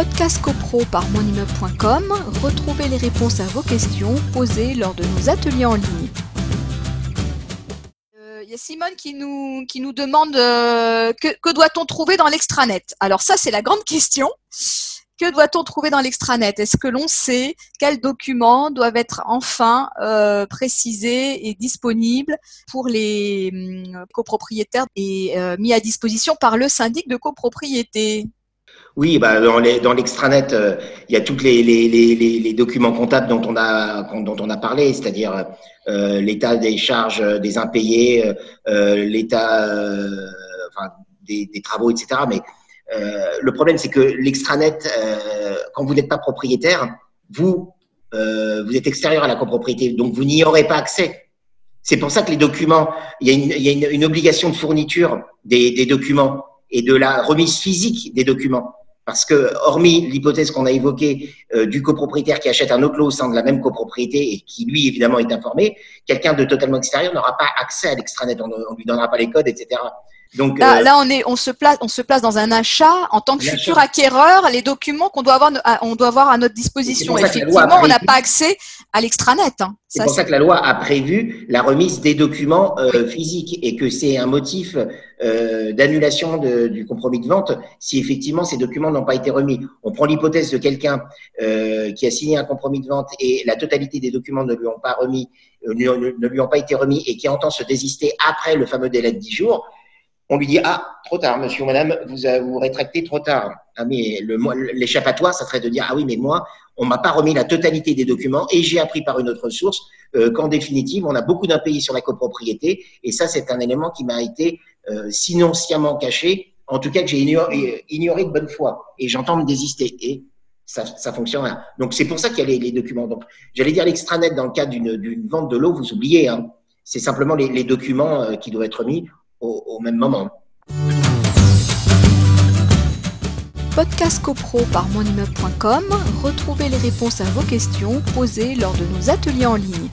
Podcast CoPro par monimmeuble.com, retrouvez les réponses à vos questions posées lors de nos ateliers en ligne. Euh, Il y a Simone qui nous, qui nous demande euh, que, que doit-on trouver dans l'extranet? Alors ça, c'est la grande question. Que doit-on trouver dans l'extranet? Est-ce que l'on sait quels documents doivent être enfin euh, précisés et disponibles pour les hum, copropriétaires et euh, mis à disposition par le syndic de copropriété? Oui, bah, dans l'extranet, euh, il y a tous les, documents comptables dont on a, parlé, c'est-à-dire euh, l'état des charges des impayés, euh, euh, l'état euh, des, travaux, etc. Mais euh, le problème, c'est que l'extranet, euh, quand vous n'êtes pas propriétaire, vous, euh, vous êtes extérieur à la copropriété, donc vous n'y aurez pas accès. C'est pour ça que les documents, il y a une, il y a une, obligation de fourniture des documents et de la remise physique des documents. Parce que, hormis l'hypothèse qu'on a évoquée euh, du copropriétaire qui achète un autre lot au sein de la même copropriété et qui, lui, évidemment, est informé, quelqu'un de totalement extérieur n'aura pas accès à l'extranet, on ne lui donnera pas les codes, etc. Donc, Là, euh, là, on est, on se place, on se place dans un achat en tant que futur acquéreur. Les documents qu'on doit avoir, à- on doit avoir à notre disposition. Effectivement, on n'a pas accès à l'extranet. hein. C'est pour ça que la loi a prévu la remise des documents euh, physiques et que c'est un motif euh, d'annulation du compromis de vente si effectivement ces documents n'ont pas été remis. On prend l'hypothèse de quelqu'un euh, qui a signé un compromis de vente et la totalité des documents ne lui ont pas remis, ne lui ont pas été remis et qui entend se désister après le fameux délai de 10 jours. On lui dit ah trop tard monsieur ou madame vous avez- vous rétractez trop tard. Ah mais l'échappatoire ça serait de dire ah oui mais moi on m'a pas remis la totalité des documents et j'ai appris par une autre source euh, qu'en définitive, on a beaucoup d'impayés sur la copropriété. Et ça, c'est un élément qui m'a été, euh, sinon sciemment caché, en tout cas que j'ai ignoré, ignoré de bonne foi. Et j'entends me désister. Et ça, ça fonctionne. Donc, c'est pour ça qu'il y a les, documents. Donc, j'allais dire l'extranet dans le cadre d'une vente de l'eau, vous oubliez. Hein. C'est simplement les, documents euh, qui doivent être mis au, même moment. Podcast CoPro par monimmeuble.com, retrouvez les réponses à vos questions posées lors de nos ateliers en ligne.